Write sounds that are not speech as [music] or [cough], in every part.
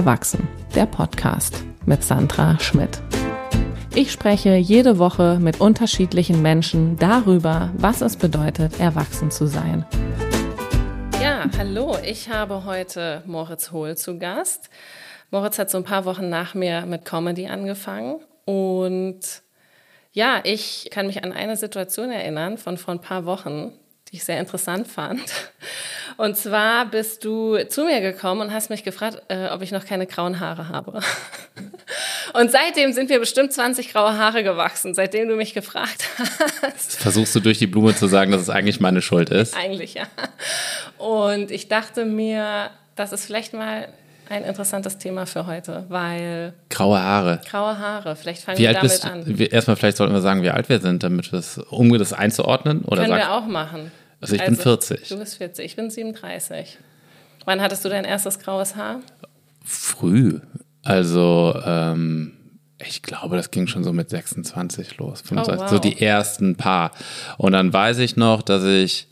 Erwachsen, der Podcast mit Sandra Schmidt. Ich spreche jede Woche mit unterschiedlichen Menschen darüber, was es bedeutet, erwachsen zu sein. Ja, hallo, ich habe heute Moritz Hohl zu Gast. Moritz hat so ein paar Wochen nach mir mit Comedy angefangen und ja, ich kann mich an eine Situation erinnern von vor ein paar Wochen, die ich sehr interessant fand. Und zwar bist du zu mir gekommen und hast mich gefragt, äh, ob ich noch keine grauen Haare habe. [laughs] Und seitdem sind mir bestimmt 20 graue Haare gewachsen, seitdem du mich gefragt hast. Versuchst du durch die Blume zu sagen, dass es eigentlich meine Schuld ist? Eigentlich, ja. Und ich dachte mir, das ist vielleicht mal ein interessantes Thema für heute, weil. Graue Haare. Graue Haare. Vielleicht fangen wie wir damit an. Erstmal, vielleicht sollten wir sagen, wie alt wir sind, damit wir das, um das einzuordnen. Oder Können wir auch machen. Also ich also, bin 40. Du bist 40, ich bin 37. Wann hattest du dein erstes graues Haar? Früh. Also ähm, ich glaube, das ging schon so mit 26 los. 25, oh, wow. So die ersten paar. Und dann weiß ich noch, dass ich,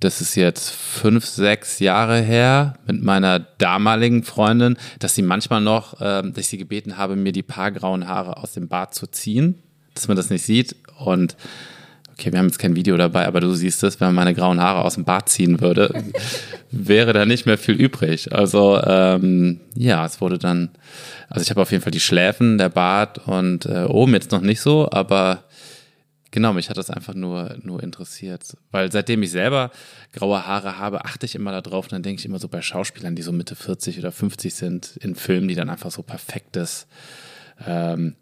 das ist jetzt fünf, sechs Jahre her, mit meiner damaligen Freundin, dass sie manchmal noch, ähm, dass ich sie gebeten habe, mir die paar grauen Haare aus dem Bart zu ziehen, dass man das nicht sieht. Und okay, wir haben jetzt kein Video dabei, aber du siehst es, wenn man meine grauen Haare aus dem Bart ziehen würde, [laughs] wäre da nicht mehr viel übrig. Also ähm, ja, es wurde dann, also ich habe auf jeden Fall die Schläfen, der Bart und äh, oben jetzt noch nicht so, aber genau, mich hat das einfach nur, nur interessiert. Weil seitdem ich selber graue Haare habe, achte ich immer darauf und dann denke ich immer so bei Schauspielern, die so Mitte 40 oder 50 sind, in Filmen, die dann einfach so perfektes ähm,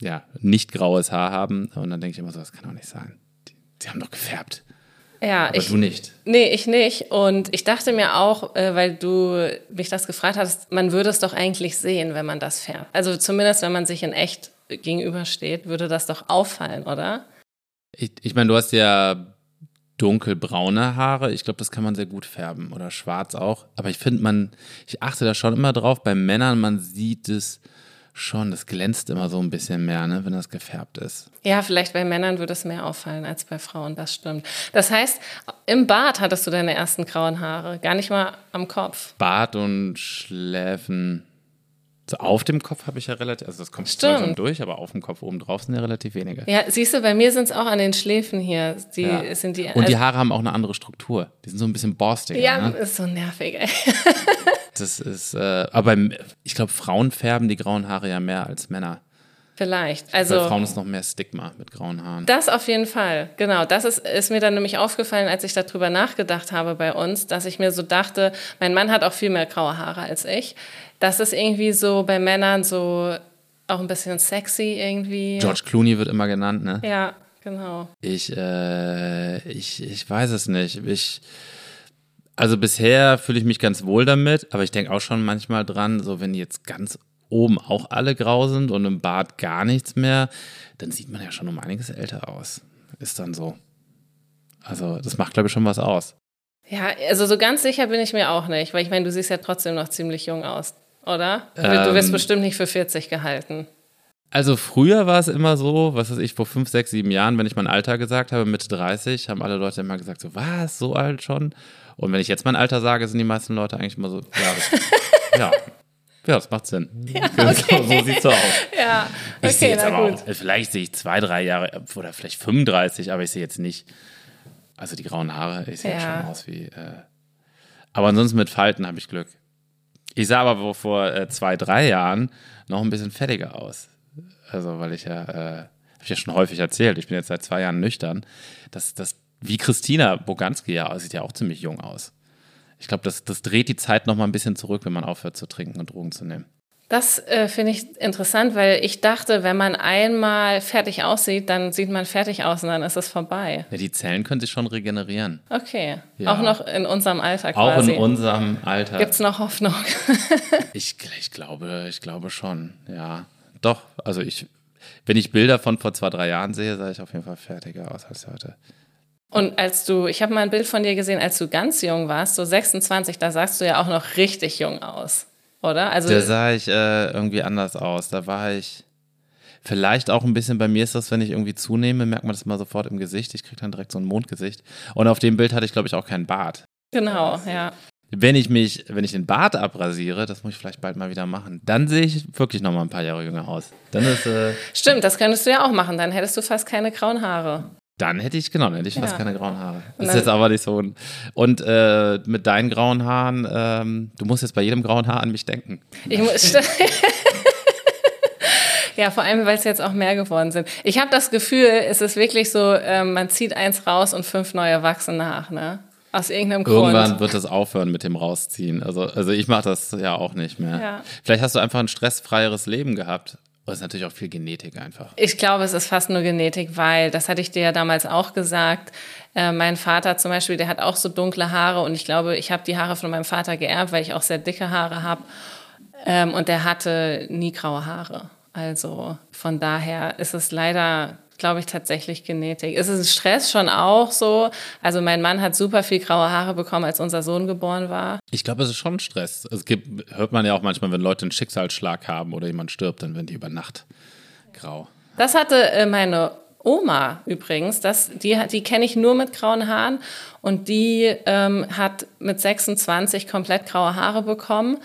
ja, nicht graues Haar haben. Und dann denke ich immer so, das kann doch nicht sein. Die, die haben doch gefärbt. Ja, Aber ich, du nicht. Nee, ich nicht. Und ich dachte mir auch, äh, weil du mich das gefragt hast, man würde es doch eigentlich sehen, wenn man das färbt. Also zumindest, wenn man sich in echt gegenübersteht, würde das doch auffallen, oder? Ich, ich meine, du hast ja dunkelbraune Haare. Ich glaube, das kann man sehr gut färben oder schwarz auch. Aber ich finde, man, ich achte da schon immer drauf. Bei Männern, man sieht es schon, das glänzt immer so ein bisschen mehr, ne, wenn das gefärbt ist. Ja, vielleicht bei Männern würde es mehr auffallen als bei Frauen, das stimmt. Das heißt, im Bart hattest du deine ersten grauen Haare, gar nicht mal am Kopf. Bart und Schläfen. So auf dem Kopf habe ich ja relativ, also das kommt schon durch, aber auf dem Kopf oben drauf sind ja relativ wenige. Ja, siehst du, bei mir sind es auch an den Schläfen hier. Die ja. sind die, und die Haare haben auch eine andere Struktur. Die sind so ein bisschen borstiger. Ja, ne? ist so nervig, ey. [laughs] Das ist, äh, aber ich glaube, Frauen färben die grauen Haare ja mehr als Männer. Vielleicht. Also, Bei Frauen ist noch mehr Stigma mit grauen Haaren. Das auf jeden Fall, genau. Das ist, ist mir dann nämlich aufgefallen, als ich darüber nachgedacht habe bei uns, dass ich mir so dachte, mein Mann hat auch viel mehr graue Haare als ich. Das ist irgendwie so bei Männern so auch ein bisschen sexy irgendwie. George Clooney wird immer genannt, ne? Ja, genau. Ich, äh, ich, ich weiß es nicht. Ich also bisher fühle ich mich ganz wohl damit, aber ich denke auch schon manchmal dran, so wenn jetzt ganz oben auch alle grau sind und im Bart gar nichts mehr, dann sieht man ja schon um einiges älter aus. Ist dann so. Also das macht, glaube ich, schon was aus. Ja, also so ganz sicher bin ich mir auch nicht, weil ich meine, du siehst ja trotzdem noch ziemlich jung aus, oder? Ähm, du wirst ähm, bestimmt nicht für 40 gehalten. Also früher war es immer so, was weiß ich, vor fünf, sechs, sieben Jahren, wenn ich mein Alter gesagt habe, Mitte 30, haben alle Leute immer gesagt, so, was, so alt schon? Und wenn ich jetzt mein Alter sage, sind die meisten Leute eigentlich immer so, ja, das, [laughs] ja, ja, das macht Sinn. [laughs] Ja, okay. [laughs] so, so sieht es so aus. Ja, okay, ich sehe jetzt aber gut. auch, vielleicht sehe ich zwei, drei Jahre oder vielleicht 35, aber ich sehe jetzt nicht, also die grauen Haare, ich sehe ja. schon aus wie, äh, aber ansonsten mit Falten habe ich Glück. Ich sah aber vor äh, zwei, drei Jahren noch ein bisschen fettiger aus. Also, weil ich ja, äh, habe ich ja schon häufig erzählt, ich bin jetzt seit zwei Jahren nüchtern, dass das wie Christina Boganski ja, sieht ja auch ziemlich jung aus. Ich glaube, das, das dreht die Zeit noch mal ein bisschen zurück, wenn man aufhört zu trinken und Drogen zu nehmen. Das äh, finde ich interessant, weil ich dachte, wenn man einmal fertig aussieht, dann sieht man fertig aus und dann ist es vorbei. Ja, die Zellen können sich schon regenerieren. Okay. Ja. Auch noch in unserem Alter quasi. Auch in unserem Alter. Gibt es noch Hoffnung? [laughs] [laughs] ich, ich, glaube, ich glaube schon, ja. Doch, also ich, wenn ich Bilder von vor zwei, drei Jahren sehe, sah ich auf jeden Fall fertiger aus als heute. Und als du, ich habe mal ein Bild von dir gesehen, als du ganz jung warst, so 26, da sahst du ja auch noch richtig jung aus, oder? Also da sah ich äh, irgendwie anders aus. Da war ich vielleicht auch ein bisschen, bei mir ist das, wenn ich irgendwie zunehme, merkt man das mal sofort im Gesicht. Ich kriege dann direkt so ein Mondgesicht. Und auf dem Bild hatte ich, glaube ich, auch keinen Bart. Genau, ja. wenn ich mich, wenn ich den Bart abrasiere, das muss ich vielleicht bald mal wieder machen, dann sehe ich wirklich noch mal ein paar Jahre jünger aus. Dann ist äh, Stimmt, das könntest du ja auch machen, dann hättest du fast keine grauen Haare. Dann hätte ich, genau, dann hätte ich fast ja. keine grauen Haare. Das ist jetzt aber nicht so. Ein, und äh, mit deinen grauen Haaren, ähm, du musst jetzt bei jedem grauen Haar an mich denken. Ich muss. [laughs] Ja, vor allem, weil es jetzt auch mehr geworden sind. Ich habe das Gefühl, es ist wirklich so, äh, man zieht eins raus und fünf neue wachsen nach, ne? Aus irgendeinem Grund. Irgendwann wird das aufhören mit dem Rausziehen. Also, also ich mache das ja auch nicht mehr. Ja. Vielleicht hast du einfach ein stressfreieres Leben gehabt. Das ist natürlich auch viel Genetik einfach. Ich glaube, es ist fast nur Genetik, weil, das hatte ich dir ja damals auch gesagt, äh, mein Vater zum Beispiel, der hat auch so dunkle Haare und ich glaube, ich habe die Haare von meinem Vater geerbt, weil ich auch sehr dicke Haare habe. Ähm, und der hatte nie graue Haare. Also von daher ist es leider, glaube ich, tatsächlich Genetik. Ist es Stress schon auch so? Also mein Mann hat super viel graue Haare bekommen, als unser Sohn geboren war. Ich glaube, es ist schon Stress. Es gibt, hört man ja auch manchmal, wenn Leute einen Schicksalsschlag haben oder jemand stirbt, dann werden die über Nacht grau. Das hatte äh, meine Oma übrigens, das, die, die kenne ich nur mit grauen Haaren und die ähm, hat mit 26 komplett graue Haare bekommen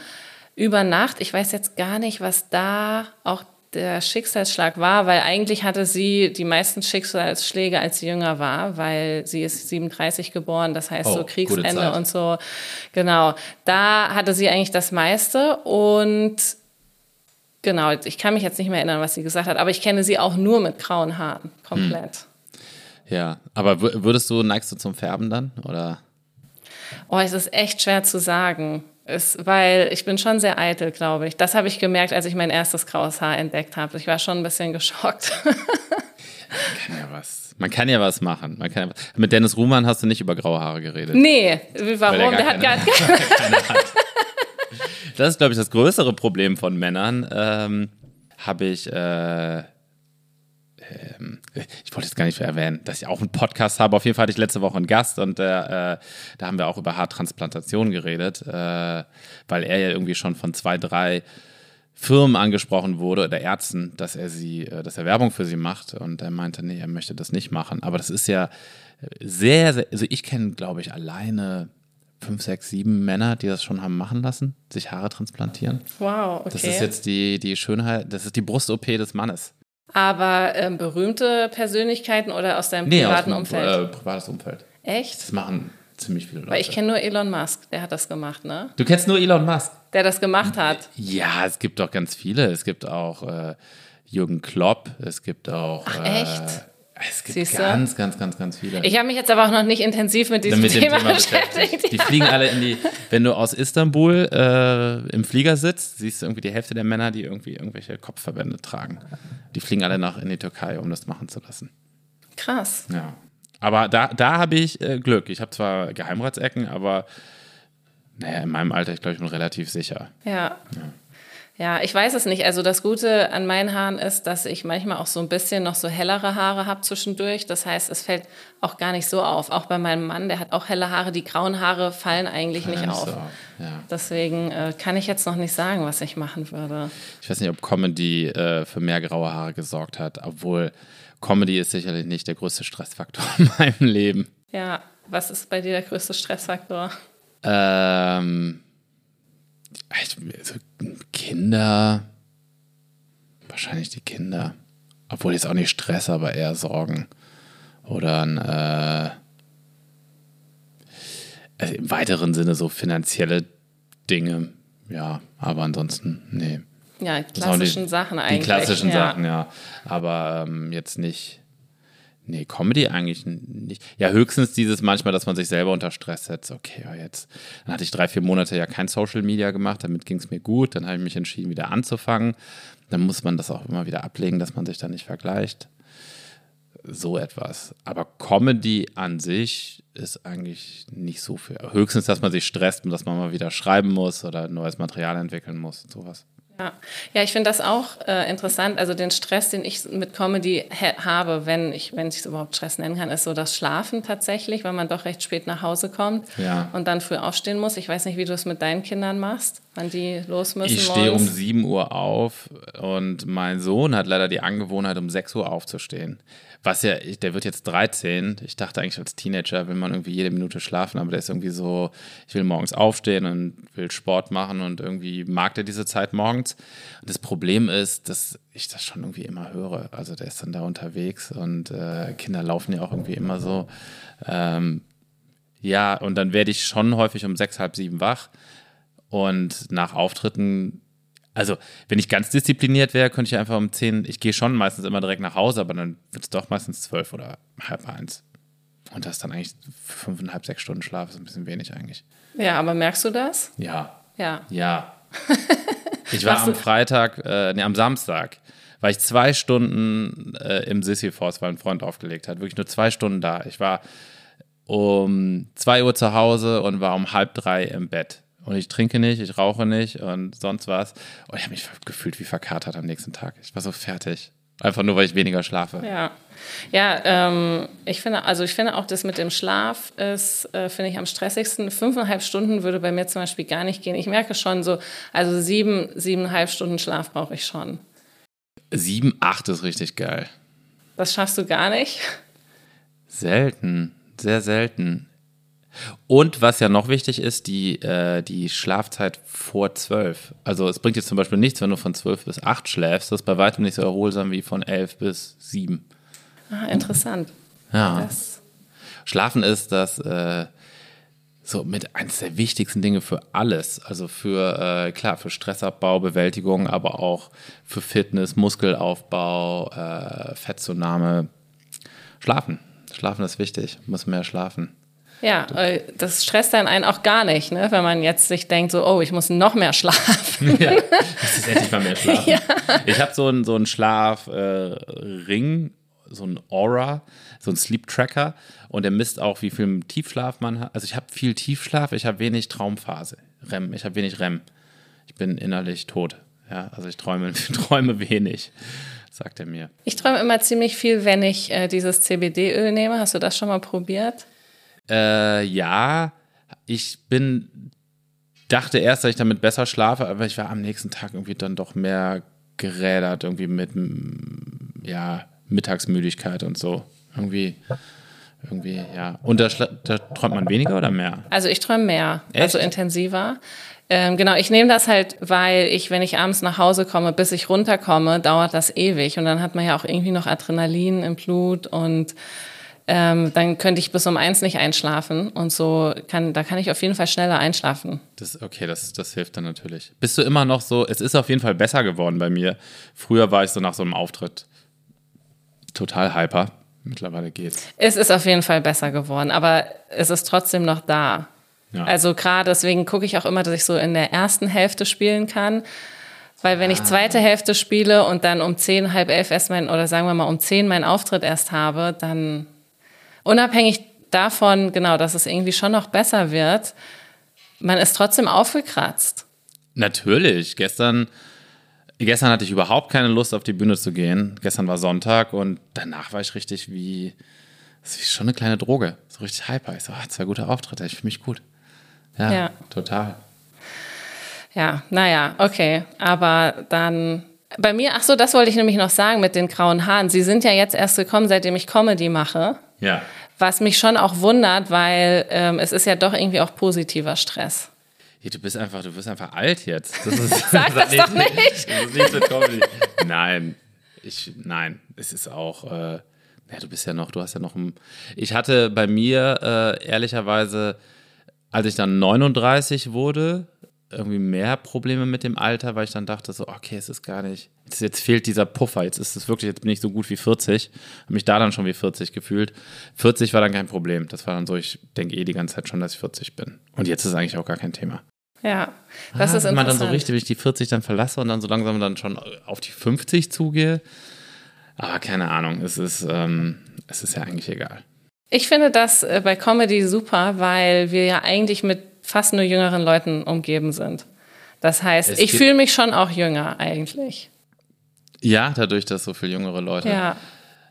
über Nacht. Ich weiß jetzt gar nicht, was da auch der Schicksalsschlag war, weil eigentlich hatte sie die meisten Schicksalsschläge, als sie jünger war, weil sie ist 37 geboren, das heißt oh, so Kriegsende und so. Genau, da hatte sie eigentlich das meiste und genau, ich kann mich jetzt nicht mehr erinnern, was sie gesagt hat, aber ich kenne sie auch nur mit grauen Haaren, komplett. Hm. Ja, aber würdest du, neigst du zum Färben dann, oder? Oh, es ist echt schwer zu sagen. Ist, weil ich bin schon sehr eitel, glaube ich. Das habe ich gemerkt, als ich mein erstes graues Haar entdeckt habe. Ich war schon ein bisschen geschockt. Man kann ja was. Man kann ja was machen. Man kann ja was. Mit Dennis Ruhmann hast du nicht über graue Haare geredet. Nee, warum? Der, der hat gar keine. [laughs] Das ist, glaube ich, das größere Problem von Männern. Ähm, habe ich äh, ähm, ich wollte jetzt gar nicht erwähnen, dass ich auch einen Podcast habe. Auf jeden Fall hatte ich letzte Woche einen Gast und äh, da haben wir auch über Haartransplantation geredet, äh, weil er ja irgendwie schon von zwei, drei Firmen angesprochen wurde oder Ärzten, dass er sie, äh, dass er Werbung für sie macht und er meinte, nee, er möchte das nicht machen. Aber das ist ja sehr, sehr also ich kenne, glaube ich, alleine fünf, sechs, sieben Männer, die das schon haben machen lassen, sich Haare transplantieren. Wow, okay. Das ist jetzt die, die Schönheit, das ist die Brust-OP des Mannes. Aber ähm, berühmte Persönlichkeiten oder aus deinem nee, privaten aus dem, Umfeld? Äh, privates Umfeld. Echt? Das machen ziemlich viele Leute. Weil ich kenne nur Elon Musk, der hat das gemacht, ne? Du kennst nur Elon Musk? Der das gemacht hat. Ja, es gibt doch ganz viele. Es gibt auch äh, Jürgen Klopp, es gibt auch. Ach, echt? Äh, es gibt Siehste? ganz, ganz, ganz, ganz viele. Ich habe mich jetzt aber auch noch nicht intensiv mit diesem mit Thema, Thema beschäftigt. Die fliegen alle in die, wenn du aus Istanbul äh, im Flieger sitzt, siehst du irgendwie die Hälfte der Männer, die irgendwie irgendwelche Kopfverbände tragen. Die fliegen alle nach in die Türkei, um das machen zu lassen. Krass. Ja. Aber da, da habe ich äh, Glück. Ich habe zwar Geheimratsecken, aber naja, in meinem Alter, ich glaube, ich bin relativ sicher. ja. ja. Ja, ich weiß es nicht. Also das Gute an meinen Haaren ist, dass ich manchmal auch so ein bisschen noch so hellere Haare habe zwischendurch. Das heißt, es fällt auch gar nicht so auf. Auch bei meinem Mann, der hat auch helle Haare. Die grauen Haare fallen eigentlich nicht auf. So, ja. Deswegen äh, kann ich jetzt noch nicht sagen, was ich machen würde. Ich weiß nicht, ob Comedy äh, für mehr graue Haare gesorgt hat, obwohl Comedy ist sicherlich nicht der größte Stressfaktor [laughs] in meinem Leben. Ja, was ist bei dir der größte Stressfaktor? Ähm also Kinder, wahrscheinlich die Kinder. Obwohl jetzt auch nicht Stress, aber eher Sorgen. Oder ein, äh, also im weiteren Sinne so finanzielle Dinge. Ja, aber ansonsten, nee. Ja, klassischen die, Sachen eigentlich. Die klassischen ja. Sachen, ja. Aber ähm, jetzt nicht Nee, Comedy eigentlich nicht. Ja, höchstens dieses manchmal, dass man sich selber unter Stress setzt. Okay, jetzt. Dann hatte ich drei, vier Monate ja kein Social Media gemacht, damit ging es mir gut. Dann habe ich mich entschieden, wieder anzufangen. Dann muss man das auch immer wieder ablegen, dass man sich da nicht vergleicht. So etwas. Aber Comedy an sich ist eigentlich nicht so viel. Höchstens, dass man sich stresst und dass man mal wieder schreiben muss oder neues Material entwickeln muss und sowas. Ja, ja ich finde das auch äh, interessant. Also den Stress, den ich mit Comedy habe, wenn ich wenn ich es überhaupt Stress nennen kann, ist so das Schlafen tatsächlich, weil man doch recht spät nach Hause kommt ja. und dann früh aufstehen muss. Ich weiß nicht, wie du es mit deinen Kindern machst. wann die los müssen. Ich stehe um 7 Uhr auf und mein Sohn hat leider die Angewohnheit, um 6 Uhr aufzustehen. Was ja, der wird jetzt 13. Ich dachte eigentlich als Teenager will man irgendwie jede Minute schlafen, aber der ist irgendwie so, ich will morgens aufstehen und will Sport machen und irgendwie mag der diese Zeit morgens. Und das Problem ist, dass ich das schon irgendwie immer höre. Also der ist dann da unterwegs und äh, Kinder laufen ja auch irgendwie immer so. Ähm, ja, und dann werde ich schon häufig um sechs, halb sieben wach. Und nach Auftritten also, wenn ich ganz diszipliniert wäre, könnte ich einfach um 10, ich gehe schon meistens immer direkt nach Hause, aber dann wird es doch meistens zwölf oder halb eins. Und das ist dann eigentlich fünfeinhalb, sechs Stunden Schlaf, ist ein bisschen wenig eigentlich. Ja, aber merkst du das? Ja. Ja. Ja. [laughs] Ich war am Freitag, äh, nee, am Samstag, war ich zwei Stunden äh, im Sisyphos, weil ein Freund aufgelegt hat. Wirklich nur zwei Stunden da. Ich war um zwei Uhr zu Hause und war um halb drei im Bett und ich trinke nicht, ich rauche nicht und sonst was. Und ich habe mich gefühlt wie verkatert am nächsten Tag. Ich war so fertig. Einfach nur, weil ich weniger schlafe. Ja, ja ähm, ich finde, also ich finde auch das mit dem Schlaf ist, äh, finde ich am stressigsten. Fünfeinhalb Stunden würde bei mir zum Beispiel gar nicht gehen. Ich merke schon so, also sieben, siebeneinhalb Stunden Schlaf brauche ich schon. Sieben, acht ist richtig geil. Das schaffst du gar nicht? Selten, sehr selten. Und was ja noch wichtig ist, die, äh, die Schlafzeit vor zwölf. Also es bringt jetzt zum Beispiel nichts, wenn du von zwölf bis acht schläfst. Das ist bei weitem nicht so erholsam wie von elf bis sieben. Ah, interessant. Ja. Das Schlafen ist das äh, so mit eines der wichtigsten Dinge für alles. Also für, äh, klar, für Stressabbau, Bewältigung, aber auch für Fitness, Muskelaufbau, äh, Fettzunahme. Schlafen. Schlafen ist wichtig. Muss mehr schlafen. Ja, äh, das stresst dann einen auch gar nicht, ne? wenn man jetzt sich denkt, so, oh, ich muss noch mehr schlafen. Ja, das ist endlich mal mehr schlafen. [laughs] Ja. Ich habe so einen so Schlafring, äh, so ein Aura, so ein Sleep Tracker und der misst auch, wie viel Tiefschlaf man hat. Also ich habe viel Tiefschlaf, ich habe wenig Traumphase, REM, ich habe wenig REM. Ich bin innerlich tot. Ja, also ich träume, [laughs] träume wenig sagt er mir. Ich träume immer ziemlich viel, wenn ich äh, dieses CBD-Öl nehme. Hast du das schon mal probiert? Äh, ja, ich bin, dachte erst, dass ich damit besser schlafe, aber ich war am nächsten Tag irgendwie dann doch mehr gerädert, irgendwie mit, ja, Mittagsmüdigkeit und so. Irgendwie, irgendwie, ja. Und da, da träumt man weniger oder mehr? Also ich träume mehr, Echt? also intensiver. Ähm, genau, ich nehme das halt, weil ich, wenn ich abends nach Hause komme, bis ich runterkomme, dauert das ewig. Und dann hat man ja auch irgendwie noch Adrenalin im Blut und ähm, dann könnte ich bis um eins nicht einschlafen und so kann, da kann ich auf jeden Fall schneller einschlafen. Das, okay, das, das hilft dann natürlich. Bist du immer noch so, es ist auf jeden Fall besser geworden bei mir. Früher war ich so nach so einem Auftritt total hyper. Mittlerweile geht's. Es ist auf jeden Fall besser geworden, aber es ist trotzdem noch da. Ja. Also gerade deswegen gucke ich auch immer, dass ich so in der ersten Hälfte spielen kann. Weil wenn ich ah. zweite Hälfte spiele und dann um zehn, halb elf erst mein, oder sagen wir mal um zehn meinen Auftritt erst habe, dann unabhängig davon, genau, dass es irgendwie schon noch besser wird, man ist trotzdem aufgekratzt. Natürlich. Gestern, gestern hatte ich überhaupt keine Lust, auf die Bühne zu gehen. Gestern war Sonntag und danach war ich richtig wie, das ist schon eine kleine Droge. So richtig hyper. Ich so, ah, zwei gute Auftritte, ich fühle mich gut. Ja, ja, total. Ja, naja, okay. Aber dann bei mir, ach so, das wollte ich nämlich noch sagen mit den grauen Haaren. Sie sind ja jetzt erst gekommen, seitdem ich Comedy mache. Ja. Was mich schon auch wundert, weil ähm, es ist ja doch irgendwie auch positiver Stress. Ja, du bist einfach, du bist einfach alt jetzt. Das ist, [laughs] Sag das, das doch nicht. nicht. [laughs] Das ist nicht so Comedy. Nein, ich, nein, es ist auch, äh, ja, du bist ja noch, du hast ja noch ein, ich hatte bei mir äh, ehrlicherweise, als ich dann 39 wurde, irgendwie mehr Probleme mit dem Alter, weil ich dann dachte so, okay, es ist gar nicht, jetzt, jetzt fehlt dieser Puffer, jetzt ist es wirklich, jetzt bin ich so gut wie 40, habe mich da dann schon wie 40 gefühlt. 40 war dann kein Problem, das war dann so, ich denke eh die ganze Zeit schon, dass ich 40 bin. Und jetzt ist es eigentlich auch gar kein Thema. Ja, das ah, ist Wenn man dann so richtig, wenn ich die 40 dann verlasse und dann so langsam dann schon auf die 50 zugehe, aber keine Ahnung, es ist, ähm, es ist ja eigentlich egal. Ich finde das äh, bei Comedy super, weil wir ja eigentlich mit fast nur jüngeren Leuten umgeben sind. Das heißt, es ich fühle mich schon auch jünger eigentlich. Ja, dadurch, dass so viele jüngere Leute. Ja.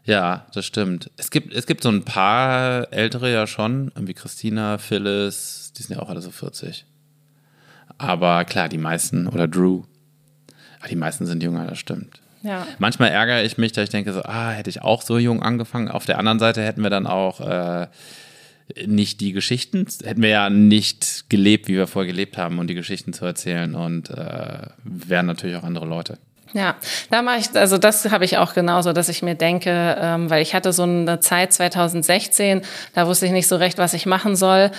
Ja, das stimmt. Es gibt, es gibt so ein paar ältere ja schon, wie Christina, Phyllis, die sind ja auch alle so 40. Aber klar, die meisten, oder Drew, ah, die meisten sind jünger, das stimmt. Ja. Manchmal ärgere ich mich, dass ich denke so, ah, hätte ich auch so jung angefangen. Auf der anderen Seite hätten wir dann auch äh, nicht die Geschichten, hätten wir ja nicht gelebt, wie wir vorher gelebt haben und die Geschichten zu erzählen und äh, wären natürlich auch andere Leute. Ja, da mache ich, also das habe ich auch genauso, dass ich mir denke, ähm, weil ich hatte so eine Zeit 2016, da wusste ich nicht so recht, was ich machen soll.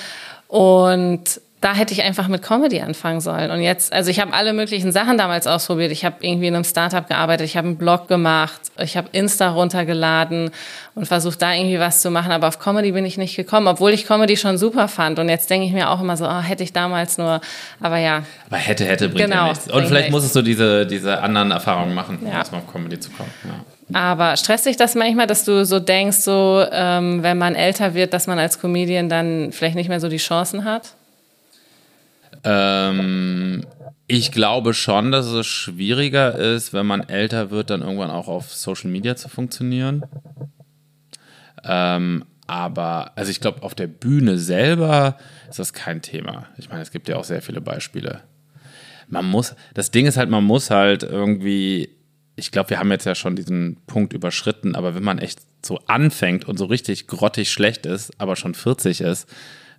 Und da hätte ich einfach mit Comedy anfangen sollen. Und jetzt, also ich habe alle möglichen Sachen damals ausprobiert. Ich habe irgendwie in einem Startup gearbeitet, ich habe einen Blog gemacht, ich habe Insta runtergeladen und versucht da irgendwie was zu machen. Aber auf Comedy bin ich nicht gekommen, obwohl ich Comedy schon super fand. Und jetzt denke ich mir auch immer so, oh, hätte ich damals nur, aber ja. Aber hätte, hätte bringt genau, ja nichts. Und vielleicht musstest du diese, diese anderen Erfahrungen machen, um ja. erstmal auf Comedy zu kommen. Ja. Aber stresst dich das manchmal, dass du so denkst, so ähm, wenn man älter wird, dass man als Comedian dann vielleicht nicht mehr so die Chancen hat? Ähm, ich glaube schon, dass es schwieriger ist, wenn man älter wird, dann irgendwann auch auf Social Media zu funktionieren. Ähm, aber, also ich glaube, auf der Bühne selber ist das kein Thema. Ich meine, es gibt ja auch sehr viele Beispiele. Man muss, das Ding ist halt, man muss halt irgendwie, ich glaube, wir haben jetzt ja schon diesen Punkt überschritten, aber wenn man echt so anfängt und so richtig grottig schlecht ist, aber schon 40 ist,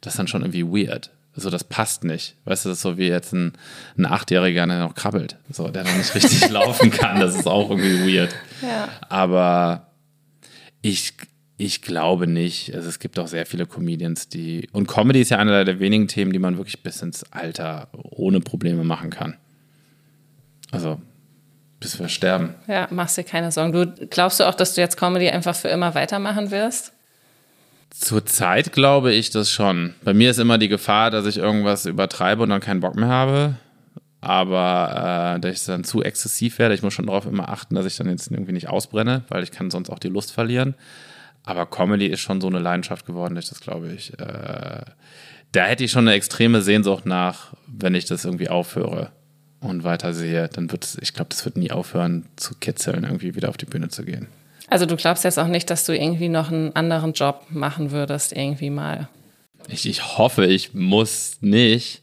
das ist dann schon irgendwie weird so, das passt nicht. Weißt du, das ist so wie jetzt ein, ein Achtjähriger, der noch krabbelt, so, der noch nicht richtig [laughs] laufen kann. Das ist auch irgendwie weird. Ja. Aber ich, ich glaube nicht. Also es gibt auch sehr viele Comedians, die. Und Comedy ist ja einer der wenigen Themen, die man wirklich bis ins Alter ohne Probleme machen kann. Also bis wir sterben. Ja, machst dir keine Sorgen. Du glaubst du auch, dass du jetzt Comedy einfach für immer weitermachen wirst? Zurzeit glaube ich das schon. Bei mir ist immer die Gefahr, dass ich irgendwas übertreibe und dann keinen Bock mehr habe. Aber äh, dass ich dann zu exzessiv werde, ich muss schon darauf immer achten, dass ich dann jetzt irgendwie nicht ausbrenne, weil ich kann sonst auch die Lust verlieren. Aber Comedy ist schon so eine Leidenschaft geworden, dass ich das glaube ich. Äh, da hätte ich schon eine extreme Sehnsucht nach, wenn ich das irgendwie aufhöre und weiter sehe, dann wird es, ich glaube, das wird nie aufhören zu kitzeln, irgendwie wieder auf die Bühne zu gehen. Also du glaubst jetzt auch nicht, dass du irgendwie noch einen anderen Job machen würdest, irgendwie mal. Ich, ich hoffe, ich muss nicht.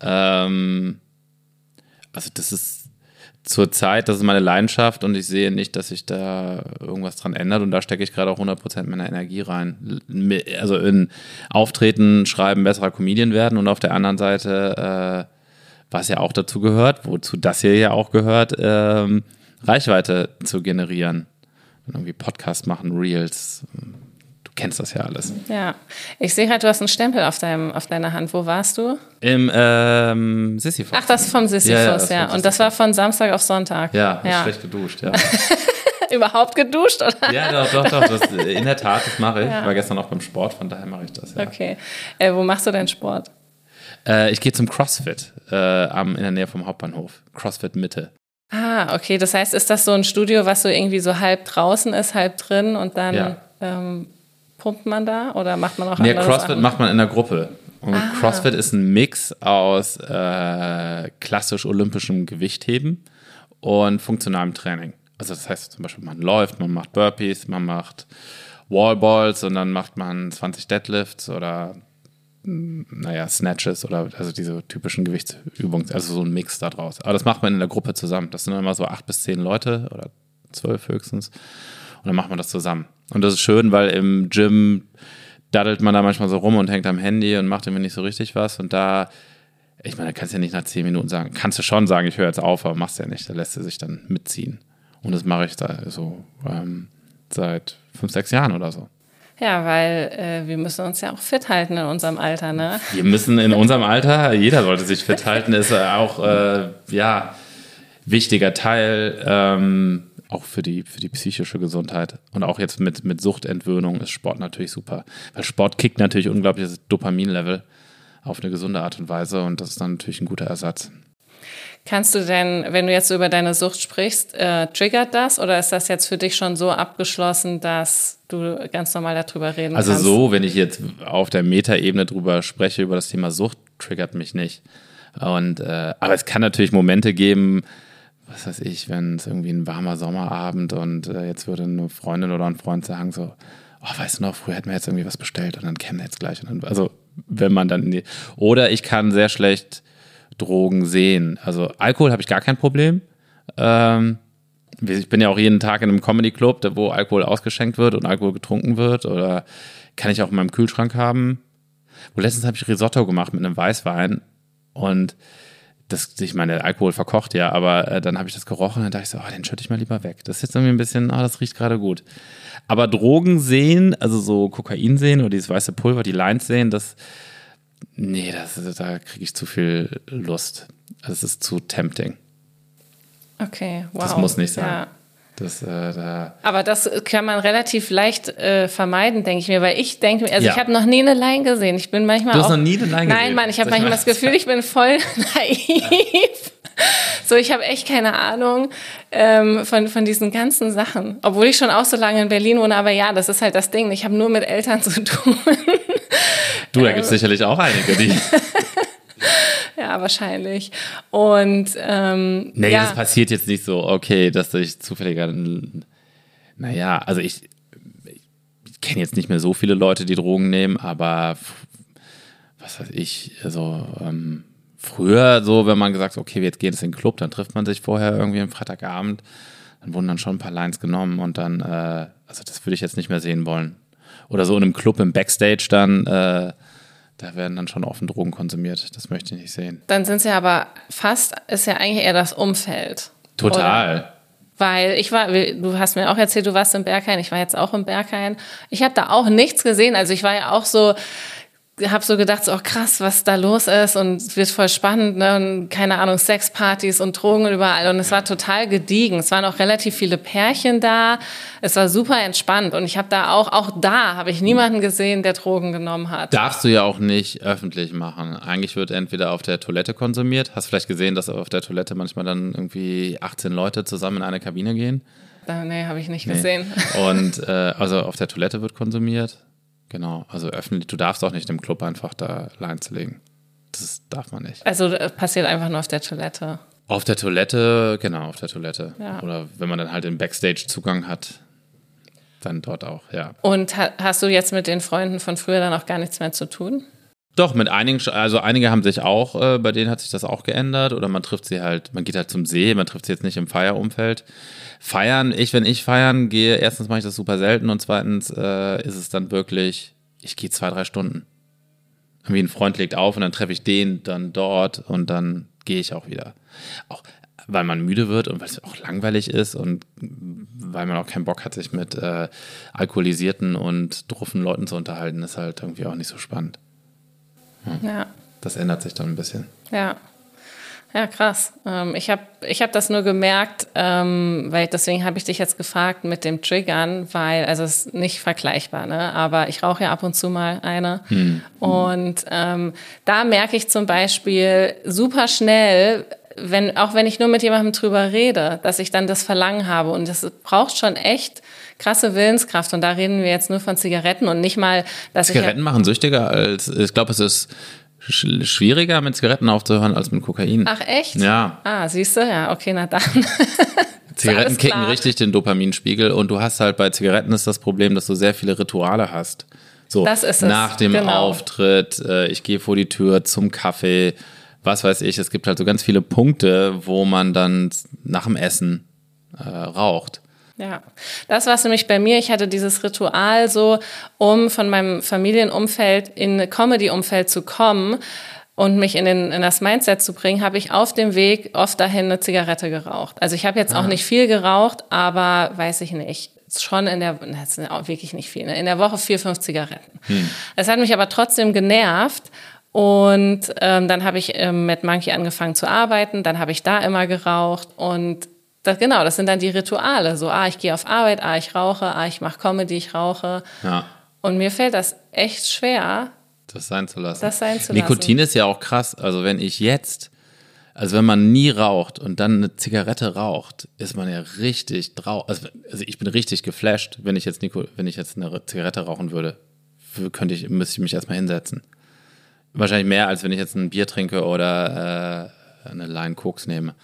Ähm, also das ist zur Zeit, das ist meine Leidenschaft und ich sehe nicht, dass sich da irgendwas dran ändert und da stecke ich gerade auch 100% meiner Energie rein. Also in Auftreten, Schreiben, besserer Comedian werden und auf der anderen Seite, äh, was ja auch dazu gehört, wozu das hier ja auch gehört, ähm, Reichweite zu generieren irgendwie Podcast machen, Reels. Du kennst das ja alles. Ja, ich sehe halt, du hast einen Stempel auf, deinem, auf deiner Hand. Wo warst du? Im ähm, Sisyphus. Ach, das ist vom Sisyphus, ja. ja, das ja. Und das war von Samstag auf Sonntag. Ja, ja. schlecht geduscht, ja. [laughs] Überhaupt geduscht, oder? Ja, doch, doch, doch. Das, in der Tat, das mache ich. Ja. Ich war gestern auch beim Sport, von daher mache ich das. Ja. Okay. Äh, wo machst du deinen Sport? Äh, ich gehe zum CrossFit äh, am, in der Nähe vom Hauptbahnhof. CrossFit Mitte. Ah, okay. Das heißt, ist das so ein Studio, was so irgendwie so halb draußen ist, halb drin und dann ja. ähm, pumpt man da oder macht man auch Nee, CrossFit Sachen? macht man in der Gruppe. Und ah. CrossFit ist ein Mix aus äh, klassisch olympischem Gewichtheben und funktionalem Training. Also das heißt zum Beispiel, man läuft, man macht Burpees, man macht Wallballs und dann macht man 20 Deadlifts oder naja, Snatches oder also diese typischen Gewichtsübungen, also so ein Mix da draus. Aber das macht man in der Gruppe zusammen. Das sind immer so acht bis zehn Leute oder zwölf höchstens. Und dann macht man das zusammen. Und das ist schön, weil im Gym daddelt man da manchmal so rum und hängt am Handy und macht irgendwie nicht so richtig was. Und da, ich meine, da kannst du ja nicht nach zehn Minuten sagen, kannst du schon sagen, ich höre jetzt auf, aber machst ja nicht. Da lässt er sich dann mitziehen. Und das mache ich da so ähm, seit fünf, sechs Jahren oder so. Ja, weil äh, wir müssen uns ja auch fit halten in unserem Alter, ne? Wir müssen in unserem Alter, jeder sollte sich fit halten, ist auch, äh, ja, wichtiger Teil, ähm, auch für die, für die psychische Gesundheit. Und auch jetzt mit, mit Suchtentwöhnung ist Sport natürlich super. Weil Sport kickt natürlich unglaubliches Dopaminlevel auf eine gesunde Art und Weise und das ist dann natürlich ein guter Ersatz. Kannst du denn, wenn du jetzt über deine Sucht sprichst, äh, triggert das oder ist das jetzt für dich schon so abgeschlossen, dass du ganz normal darüber reden also kannst? Also so, wenn ich jetzt auf der Metaebene drüber spreche, über das Thema Sucht, triggert mich nicht. Und, äh, aber es kann natürlich Momente geben, was weiß ich, wenn es irgendwie ein warmer Sommerabend und äh, jetzt würde eine Freundin oder ein Freund sagen so, oh, weißt du noch, früher hätten wir jetzt irgendwie was bestellt und dann kämen wir jetzt gleich. Und dann, also wenn man dann in die, oder ich kann sehr schlecht Drogen sehen. Also Alkohol habe ich gar kein Problem. Ähm, ich bin ja auch jeden Tag in einem Comedy Club, wo Alkohol ausgeschenkt wird und Alkohol getrunken wird. Oder kann ich auch in meinem Kühlschrank haben. Wo letztens habe ich Risotto gemacht mit einem Weißwein und das, ich meine, der Alkohol verkocht ja, aber äh, dann habe ich das gerochen und dachte ich so, oh, den schütte ich mal lieber weg. Das ist jetzt irgendwie ein bisschen, oh, das riecht gerade gut. Aber Drogen sehen, also so Kokain sehen oder dieses weiße Pulver, die Lines sehen, das, nee, das, da kriege ich zu viel Lust. Das ist zu tempting. Okay, wow. Das muss nicht sein. Ja. Das, äh, da Aber das kann man relativ leicht äh, vermeiden, denke ich mir, weil ich denke mir, also ja. ich habe noch nie eine Line gesehen. Ich bin manchmal Du hast auch, noch nie eine Line gesehen? Nein, Mann, ich habe manchmal das Gefühl, [laughs] ich bin voll naiv. So, ich habe echt keine Ahnung ähm, von, von diesen ganzen Sachen. Obwohl ich schon auch so lange in Berlin wohne, aber ja, das ist halt das Ding. Ich habe nur mit Eltern [laughs] zu tun. Du, da gibt es sicherlich auch einige, die [laughs] ja, wahrscheinlich. Und ähm, nee, ja. das passiert jetzt nicht so, okay, dass ich zufälliger. Naja, also ich, ich kenne jetzt nicht mehr so viele Leute, die Drogen nehmen, aber was weiß ich, also ähm, früher so, wenn man gesagt hat, okay, jetzt geht es in den Club, dann trifft man sich vorher irgendwie am Freitagabend, dann wurden dann schon ein paar Lines genommen und dann, äh, also das würde ich jetzt nicht mehr sehen wollen. Oder so in einem Club im Backstage dann äh, da werden dann schon offen Drogen konsumiert. Das möchte ich nicht sehen. Dann sind es ja aber fast, ist ja eigentlich eher das Umfeld. Total. Oder? Weil ich war, du hast mir auch erzählt, du warst im Berghain, ich war jetzt auch im Berghain. Ich habe da auch nichts gesehen. Also ich war ja auch so, habe so gedacht, so, oh krass, was da los ist und es wird voll spannend, ne? Und keine Ahnung, Sexpartys und Drogen überall und es war total gediegen. Es waren auch relativ viele Pärchen da. Es war super entspannt und ich habe da auch, auch da habe ich niemanden gesehen, der Drogen genommen hat. Darfst du ja auch nicht öffentlich machen. Eigentlich wird entweder auf der Toilette konsumiert. Hast du vielleicht gesehen, dass auf der Toilette manchmal dann irgendwie 18 Leute zusammen in eine Kabine gehen? Nee, habe ich nicht nee. gesehen. Und [laughs] äh, also auf der Toilette wird konsumiert. Genau, also öffentlich, du darfst auch nicht im Club einfach da Line zu legen. Das darf man nicht. Also äh, passiert einfach nur auf der Toilette. Auf der Toilette, genau, auf der Toilette. Ja. Oder wenn man dann halt den Backstage-Zugang hat, dann dort auch, ja. Und ha hast du jetzt mit den Freunden von früher dann auch gar nichts mehr zu tun? Doch, mit einigen, also einige haben sich auch, äh, bei denen hat sich das auch geändert. Oder man trifft sie halt, man geht halt zum See, man trifft sie jetzt nicht im Feierumfeld. Feiern, ich, wenn ich feiern gehe, erstens mache ich das super selten und zweitens äh, ist es dann wirklich, ich gehe zwei, drei Stunden. Irgendwie ein Freund legt auf und dann treffe ich den dann dort und dann gehe ich auch wieder. Auch weil man müde wird und weil es auch langweilig ist und weil man auch keinen Bock hat, sich mit äh, alkoholisierten und druffen Leuten zu unterhalten, ist halt irgendwie auch nicht so spannend. Ja. Das ändert sich dann ein bisschen. Ja. Ja, krass. Ähm, ich habe ich hab das nur gemerkt, ähm, weil deswegen habe ich dich jetzt gefragt mit dem Triggern, weil, also es ist nicht vergleichbar, ne? aber ich rauche ja ab und zu mal eine. Hm. Und ähm, da merke ich zum Beispiel super schnell, wenn, auch wenn ich nur mit jemandem drüber rede, dass ich dann das Verlangen habe. Und das braucht schon echt krasse Willenskraft. Und da reden wir jetzt nur von Zigaretten und nicht mal, dass Zigaretten ich. machen süchtiger als, ich glaube, es ist schwieriger mit Zigaretten aufzuhören als mit Kokain. Ach echt? Ja. Ah, siehst du? Ja, okay, na dann. [laughs] Zigaretten kicken richtig den Dopaminspiegel und du hast halt bei Zigaretten ist das Problem, dass du sehr viele Rituale hast. So, das ist es. nach dem genau. Auftritt, äh, ich gehe vor die Tür zum Kaffee, was weiß ich. Es gibt halt so ganz viele Punkte, wo man dann nach dem Essen äh, raucht. Ja, das war nämlich bei mir. Ich hatte dieses Ritual so, um von meinem Familienumfeld in Comedy-Umfeld zu kommen und mich in, den, in das Mindset zu bringen, habe ich auf dem Weg oft dahin eine Zigarette geraucht. Also ich habe jetzt ah. auch nicht viel geraucht, aber weiß ich nicht schon in der, das sind auch wirklich nicht viel, ne? in der Woche vier, fünf Zigaretten. Hm. Das hat mich aber trotzdem genervt. Und ähm, dann habe ich ähm, mit Monkey angefangen zu arbeiten, dann habe ich da immer geraucht und das, genau, das sind dann die Rituale. So, ah, ich gehe auf Arbeit, ah, ich rauche, ah, ich mache Comedy, ich rauche. Ja. Und mir fällt das echt schwer, das sein zu lassen. Das sein zu Nikotin lassen. ist ja auch krass. Also wenn ich jetzt, also wenn man nie raucht und dann eine Zigarette raucht, ist man ja richtig drauf. Also, also, ich bin richtig geflasht, wenn ich jetzt Nico, wenn ich jetzt eine Zigarette rauchen würde, könnte ich, müsste ich mich erstmal hinsetzen. Wahrscheinlich mehr, als wenn ich jetzt ein Bier trinke oder äh, eine Line Koks nehme.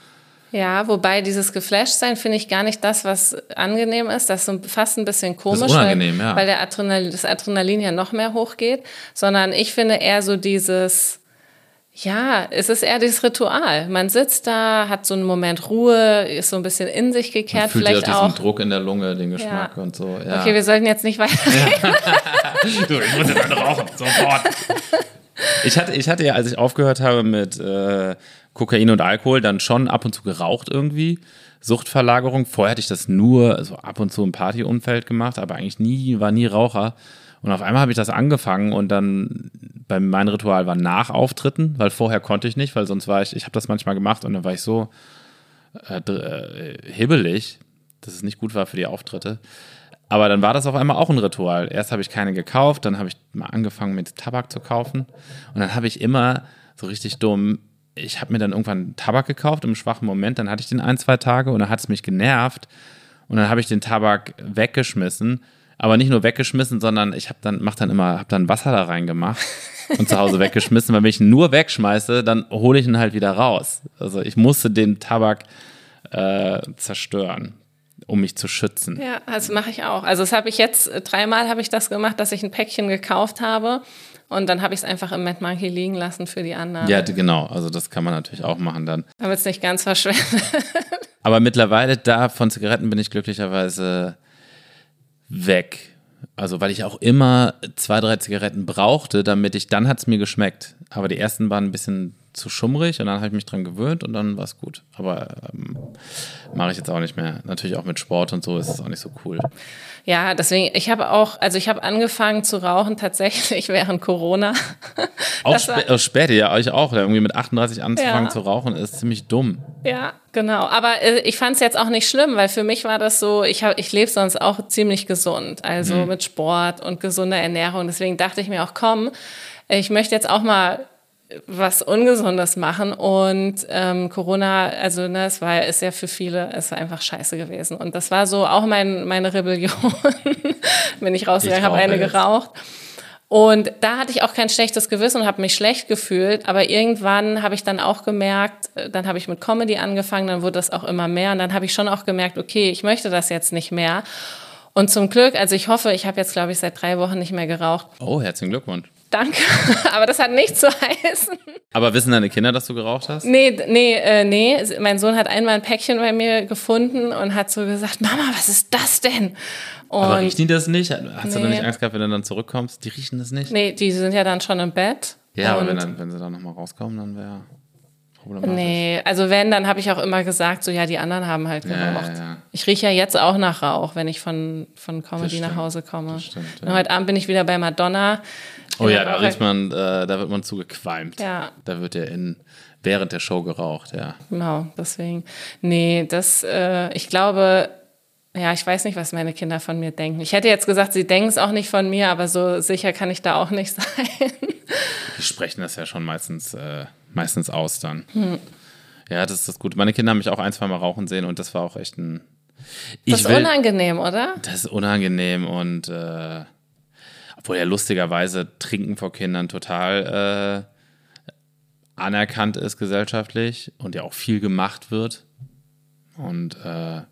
Ja, wobei dieses Geflasht-Sein finde ich gar nicht das, was angenehm ist. Das ist so fast ein bisschen komisch, das ist unangenehm, weil, ja. weil der Adrenalin, das Adrenalin ja noch mehr hochgeht, sondern ich finde eher so dieses, Ja, es ist eher das Ritual. Man sitzt da, hat so einen Moment Ruhe, ist so ein bisschen in sich gekehrt, Man fühlt vielleicht ja auch diesen auch. Druck in der Lunge, den Geschmack und so. Ja. Okay, wir sollten jetzt nicht weiter. [laughs] [laughs] [laughs] du, ich muss jetzt rauchen, sofort. Ich hatte, ich hatte ja, als ich aufgehört habe mit äh, Kokain und Alkohol, dann schon ab und zu geraucht irgendwie. Suchtverlagerung. Vorher hatte ich das nur also ab und zu im Partyumfeld gemacht, aber eigentlich nie, war nie Raucher. Und auf einmal habe ich das angefangen und dann bei mein Ritual war nach Auftritten, weil vorher konnte ich nicht, weil sonst war ich, ich habe das manchmal gemacht und dann war ich so äh, äh, hibbelig, dass es nicht gut war für die Auftritte. Aber dann war das auf einmal auch ein Ritual. Erst habe ich keine gekauft, dann habe ich mal angefangen mit Tabak zu kaufen. Und dann habe ich immer so richtig dumm, ich habe mir dann irgendwann Tabak gekauft im schwachen Moment, dann hatte ich den ein, zwei Tage und dann hat es mich genervt. Und dann habe ich den Tabak weggeschmissen, aber nicht nur weggeschmissen, sondern ich habe dann mach dann immer habe dann Wasser da reingemacht und zu Hause weggeschmissen, weil wenn ich ihn nur wegschmeiße, dann hole ich ihn halt wieder raus. Also ich musste den Tabak äh, zerstören, um mich zu schützen. Ja, das mache ich auch. Also das habe ich jetzt, äh, dreimal habe ich das gemacht, dass ich ein Päckchen gekauft habe und dann habe ich es einfach im Mad Monkey liegen lassen für die anderen. Ja, genau. Also das kann man natürlich auch machen dann. Damit es nicht ganz verschwendet. Aber mittlerweile da von Zigaretten bin ich glücklicherweise weg. Also weil ich auch immer zwei, drei Zigaretten brauchte, damit ich, dann hat es mir geschmeckt. Aber die ersten waren ein bisschen zu schummrig und dann habe ich mich dran gewöhnt und dann war es gut. Aber ähm, mache ich jetzt auch nicht mehr. Natürlich auch mit Sport und so ist es auch nicht so cool. Ja, deswegen, ich habe auch, also ich habe angefangen zu rauchen tatsächlich [laughs] während Corona. Auch war- spä äh, später, ja, euch auch. Irgendwie mit 38 anzufangen Ja. zu rauchen, ist ziemlich dumm. Ja, genau. Aber äh, ich fand es jetzt auch nicht schlimm, weil für mich war das so, ich, hab- ich lebe sonst auch ziemlich gesund. Also mit Sport und gesunder Ernährung. Deswegen dachte ich mir auch, komm, ich möchte jetzt auch mal was Ungesundes machen und ähm, Corona, also ne, es war ist ja für viele, es war einfach scheiße gewesen und das war so auch mein, meine Rebellion, [laughs] bin ich rausgegangen, Ich habe eine jetzt. geraucht und da hatte ich auch kein schlechtes Gewissen und habe mich schlecht gefühlt. Aber irgendwann habe ich dann auch gemerkt, äh, dann habe ich mit Comedy angefangen, dann wurde das auch immer mehr. Und dann habe ich schon auch gemerkt, okay, ich möchte das jetzt nicht mehr. Und zum Glück, also ich hoffe, ich habe jetzt, glaube ich, seit drei Wochen nicht mehr geraucht. Oh, herzlichen Glückwunsch. Danke. [laughs] Aber das hat nichts zu heißen. Aber wissen deine Kinder, dass du geraucht hast? Nee, nee, äh, nee. Mein Sohn hat einmal ein Päckchen bei mir gefunden und hat so gesagt, Mama, was ist das denn? Und Aber riechen die das nicht? Hast du Nee. da nicht Angst gehabt, wenn du dann zurückkommst? Die riechen das nicht? nee, die sind ja dann schon im Bett. Ja, aber wenn, dann, wenn sie dann nochmal rauskommen, dann wäre problematisch. Nee, also wenn, dann habe ich auch immer gesagt, so ja, die anderen haben halt geraucht. ja, ja. Ich rieche ja jetzt auch nach Rauch, wenn ich von, von Comedy Das nach stimmt, Hause komme. stimmt, ja. heute Abend bin ich wieder bei Madonna. Oh ja, da riecht man, äh, da wird man zugequalmt. Ja. Da wird ja in, während der Show geraucht, ja. Genau, deswegen. Nee, das, äh, ich glaube, ja, ich weiß nicht, was meine Kinder von mir denken. Ich hätte jetzt gesagt, sie denken es auch nicht von mir, aber so sicher kann ich da auch nicht [laughs] sein. Die sprechen das ja schon meistens, äh, meistens aus dann. Hm. Ja, das ist das Gute. Meine Kinder haben mich auch ein, zwei Mal rauchen sehen und das war auch echt ein. Das ist unangenehm, oder? Das ist unangenehm und äh, obwohl ja lustigerweise Trinken vor Kindern total äh, anerkannt ist gesellschaftlich und ja auch viel gemacht wird und äh,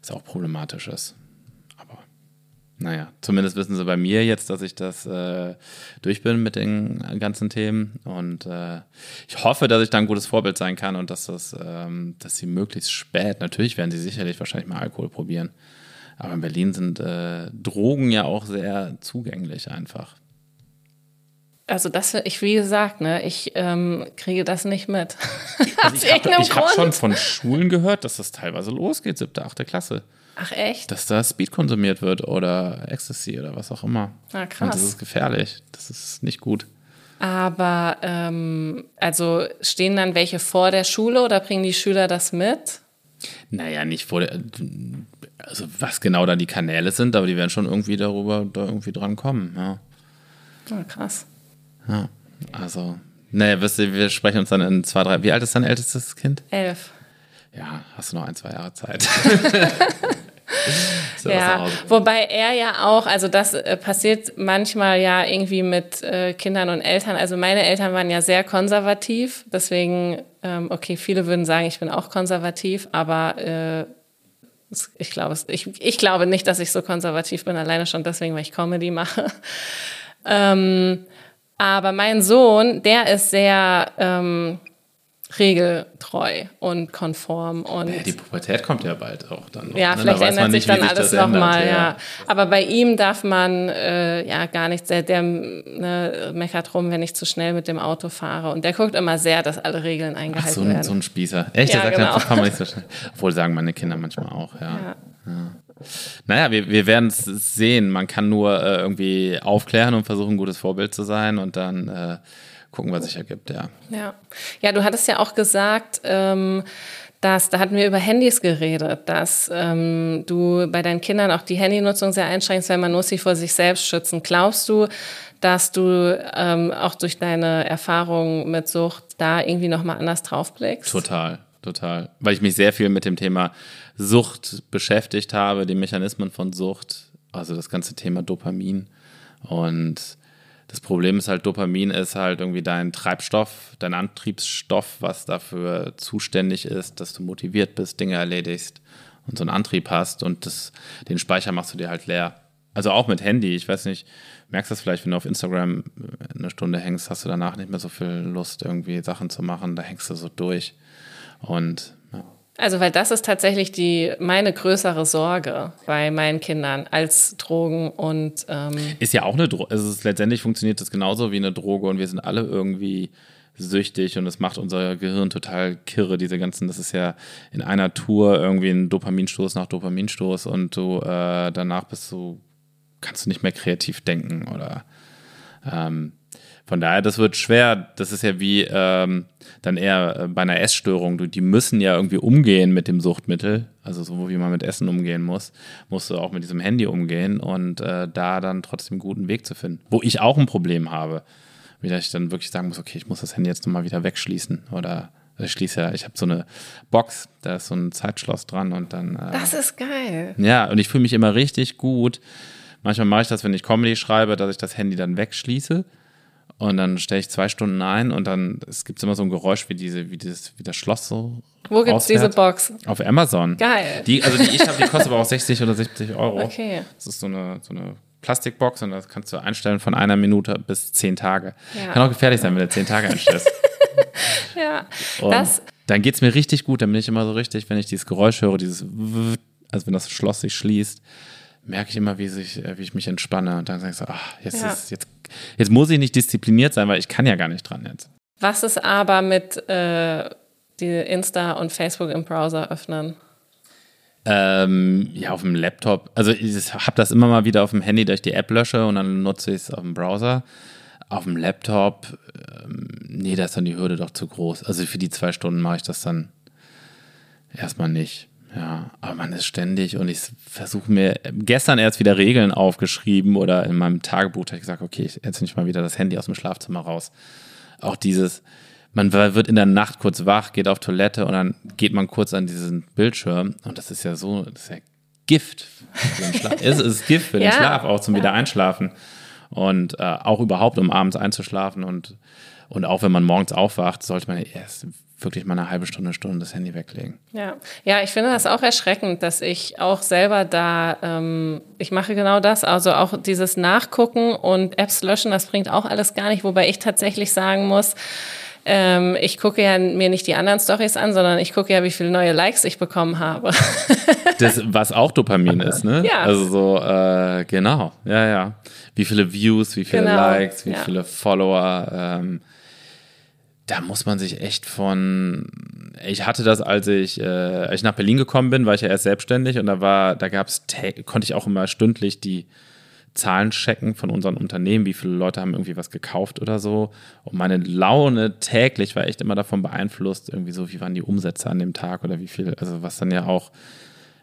was auch problematisch ist. Naja, zumindest wissen sie bei mir jetzt, dass ich das äh, durch bin mit den ganzen Themen und äh, ich hoffe, dass ich da ein gutes Vorbild sein kann und dass das, ähm, dass sie möglichst spät, natürlich werden sie sicherlich wahrscheinlich mal Alkohol probieren, aber in Berlin sind äh, Drogen ja auch sehr zugänglich einfach. Also das, ich wie gesagt, ne, ich ähm, kriege das nicht mit. Also ich habe hab schon von Schulen gehört, dass das teilweise losgeht, siebte, achte Klasse. Ach echt? Dass da Speed konsumiert wird oder Ecstasy oder was auch immer. Ah, Und das krass. ist gefährlich. Das ist nicht gut. Aber ähm, also stehen dann welche vor der Schule oder bringen die Schüler das mit? Naja, nicht vor der. Also, was genau dann die Kanäle sind, aber die werden schon irgendwie darüber da irgendwie dran kommen. Ja. Ah, krass. ja. Also, naja, wisst ihr, wir sprechen uns dann in zwei, drei. Wie alt ist dein ältestes Kind? Elf. Ja, hast du noch ein, zwei Jahre Zeit. [laughs] [laughs] Ja, wobei er ja auch, also das äh, passiert manchmal ja irgendwie mit äh, Kindern und Eltern. Also meine Eltern waren ja sehr konservativ, deswegen, ähm, okay, viele würden sagen, ich bin auch konservativ, aber äh, ich glaube, ich, ich glaube nicht, dass ich so konservativ bin, alleine schon deswegen, weil ich Comedy mache. [laughs] Ähm, Aber mein Sohn, der ist sehr ähm, regeltreu und konform und ja, die Pubertät kommt ja bald auch dann noch, ja ne? vielleicht da ändert sich nicht, dann alles nochmal ja. ja. aber bei ihm darf man äh, ja gar nicht der, der ne, meckert rum wenn ich zu schnell mit dem Auto fahre und der guckt immer sehr dass alle Regeln eingehalten Ach, so ein, werden so ein Spießer echt ja, der sagt genau. fahr mal nicht so schnell obwohl sagen meine Kinder manchmal auch ja, ja. ja. Naja, wir, wir werden es sehen. Man kann nur äh, irgendwie aufklären und versuchen, ein gutes Vorbild zu sein und dann äh, gucken, was sich ergibt, ja. Ja, ja du hattest ja auch gesagt, ähm, dass, da hatten wir über Handys geredet, dass ähm, du bei deinen Kindern auch die Handynutzung sehr einschränkst, weil man muss sie vor sich selbst schützen. Glaubst du, dass du ähm, auch durch deine Erfahrungen mit Sucht da irgendwie nochmal anders draufblickst? Total, total. Weil ich mich sehr viel mit dem Thema Sucht beschäftigt habe, die Mechanismen von Sucht, also das ganze Thema Dopamin und das Problem ist halt, Dopamin ist halt irgendwie dein Treibstoff, dein Antriebsstoff, was dafür zuständig ist, dass du motiviert bist, Dinge erledigst und so einen Antrieb hast und das, den Speicher machst du dir halt leer. Also auch mit Handy, ich weiß nicht, merkst du das vielleicht, wenn du auf Instagram eine Stunde hängst, hast du danach nicht mehr so viel Lust, irgendwie Sachen zu machen, da hängst du so durch. Und also, weil das ist tatsächlich die meine größere Sorge bei meinen Kindern als Drogen und ähm ist ja auch eine Droge. Also letztendlich funktioniert das genauso wie eine Droge und wir sind alle irgendwie süchtig und es macht unser Gehirn total kirre, diese ganzen, das ist ja in einer Tour irgendwie ein Dopaminstoß nach Dopaminstoß und du äh, danach bist du, kannst du nicht mehr kreativ denken oder ähm, von daher, das wird schwer. Das ist ja wie ähm, dann eher äh, bei einer Essstörung. Du, die müssen ja irgendwie umgehen mit dem Suchtmittel. Also so wie man mit Essen umgehen muss, musst du auch mit diesem Handy umgehen und äh, da dann trotzdem einen guten Weg zu finden. Wo ich auch ein Problem habe. Wie ich dann wirklich sagen muss, okay, ich muss das Handy jetzt nochmal wieder wegschließen. Oder ich schließe ja, ich habe so eine Box, da ist so ein Zeitschloss dran und dann. Äh, das ist geil. Ja, und ich fühle mich immer richtig gut. Manchmal mache ich das, wenn ich Comedy schreibe, dass ich das Handy dann wegschließe und dann stelle ich zwei Stunden ein und dann es gibt immer so ein Geräusch wie diese, wie dieses, wie das Schloss so. Wo gibt es diese Box? Auf Amazon. Geil. Die, also die ich habe, die kostet aber auch 60 oder 70 Euro. Okay. Das ist so eine, so eine Plastikbox und das kannst du einstellen von einer Minute bis zehn Tage. Ja. Kann auch gefährlich sein, wenn du zehn Tage einstellst. [laughs] ja. Und das dann geht es mir richtig gut. Dann bin ich immer so richtig, wenn ich dieses Geräusch höre, dieses, also wenn das Schloss sich schließt, merke ich immer, wie, sich, wie ich mich entspanne. Und dann sage ich so, ach, jetzt, ja. ist, jetzt, jetzt muss ich nicht diszipliniert sein, weil ich kann ja gar nicht dran jetzt. Was ist aber mit äh, die Insta und Facebook im Browser öffnen? Ähm, ja, auf dem Laptop. Also ich habe das immer mal wieder auf dem Handy, dass ich die App lösche und dann nutze ich es auf dem Browser. Auf dem Laptop, ähm, nee, da ist dann die Hürde doch zu groß. Also für die zwei Stunden mache ich das dann erstmal nicht. Ja, aber man ist ständig und ich versuche mir gestern erst wieder Regeln aufgeschrieben oder in meinem Tagebuch habe ich gesagt, okay, ich jetzt nicht mal wieder das Handy aus dem Schlafzimmer raus. Auch dieses, man wird in der Nacht kurz wach, geht auf Toilette und dann geht man kurz an diesen Bildschirm und das ist ja so, das ist ja Gift für den Schlaf. es ist Gift für den ja. Schlaf, auch zum ja. Wiedereinschlafen und äh, auch überhaupt, um abends einzuschlafen und und auch wenn man morgens aufwacht, sollte man erst wirklich mal eine halbe Stunde, Stunde das Handy weglegen. Ja, ja, ich finde das auch erschreckend, dass ich auch selber da, ähm, ich mache genau das, also auch dieses Nachgucken und Apps löschen, das bringt auch alles gar nicht, wobei ich tatsächlich sagen muss, ähm, ich gucke ja mir nicht die anderen Stories an, sondern ich gucke ja, wie viele neue Likes ich bekommen habe. [laughs] das, was auch Dopamin ist, ne? Ja. Also so, äh, genau, ja, ja. Wie viele Views, wie viele genau. Likes, wie ja. viele Follower. Ähm, da muss man sich echt von. Ich hatte das, als ich, äh, als ich nach Berlin gekommen bin, war ich ja erst selbstständig und da war, da gab's, konnte ich auch immer stündlich die Zahlen checken von unseren Unternehmen, wie viele Leute haben irgendwie was gekauft oder so. Und meine Laune täglich war echt immer davon beeinflusst, irgendwie so, wie waren die Umsätze an dem Tag oder wie viel, also was dann ja auch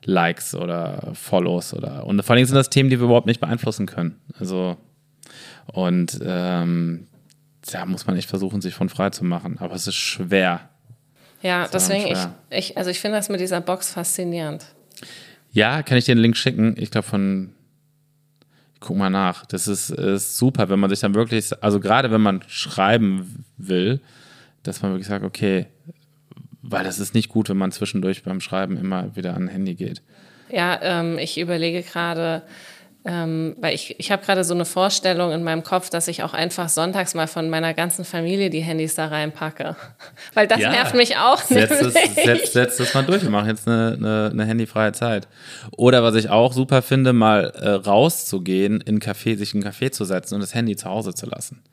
Likes oder Follows oder und vor allem sind das Themen, die wir überhaupt nicht beeinflussen können. Also und ähm, da muss man echt versuchen, sich von frei zu machen. Aber es ist schwer. Ja, deswegen, ich, ich, also ich finde das mit dieser Box faszinierend. Ja, kann ich dir einen Link schicken? Ich glaube von, ich guck mal nach. Das ist, ist super, wenn man sich dann wirklich, also gerade wenn man schreiben will, dass man wirklich sagt, okay, weil das ist nicht gut, wenn man zwischendurch beim Schreiben immer wieder an ein Handy geht. Ja, ähm, ich überlege gerade, Ähm, weil ich, ich habe gerade so eine Vorstellung in meinem Kopf, dass ich auch einfach sonntags mal von meiner ganzen Familie die Handys da reinpacke. [laughs] Weil das ja, nervt mich auch setz nämlich. Setz, setz das mal durch und mach jetzt eine, eine, eine handyfreie Zeit. Oder was ich auch super finde, mal äh, rauszugehen, in Café, sich in einen Café zu setzen und das Handy zu Hause zu lassen.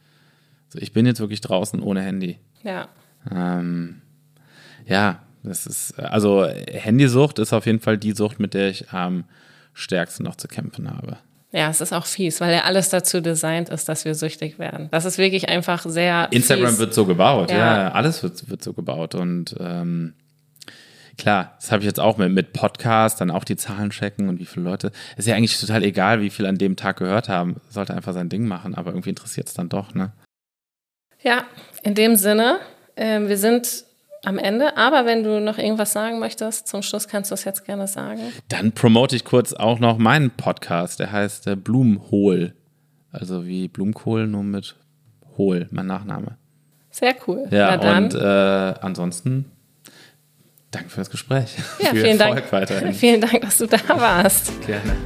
Also ich bin jetzt wirklich draußen ohne Handy. Ja. Ähm, ja, das ist, also Handysucht ist auf jeden Fall die Sucht, mit der ich am stärksten noch zu kämpfen habe. Ja, es ist auch fies, weil ja alles dazu designt ist, dass wir süchtig werden. Das ist wirklich einfach sehr. Instagram fies. wird so gebaut, ja, ja alles wird, wird so gebaut. Und ähm, klar, das habe ich jetzt auch mit, mit Podcast, dann auch die Zahlen checken und wie viele Leute. Ist ja eigentlich total egal, wie viel an dem Tag gehört haben. Sollte einfach sein Ding machen, aber irgendwie interessiert es dann doch, ne? Ja, in dem Sinne, äh, wir sind am Ende. Aber wenn du noch irgendwas sagen möchtest, zum Schluss kannst du es jetzt gerne sagen. Dann promote ich kurz auch noch meinen Podcast. Der heißt äh, Blumenhohl. Also wie Blumenkohl, nur mit Hohl, mein Nachname. Sehr cool. Ja, und äh, ansonsten danke für das Gespräch. Ja, Viel vielen Erfolg Dank. Weiterhin. Vielen Dank, dass du da warst. Gerne.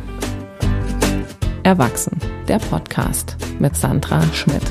Erwachsen, der Podcast mit Sandra Schmidt.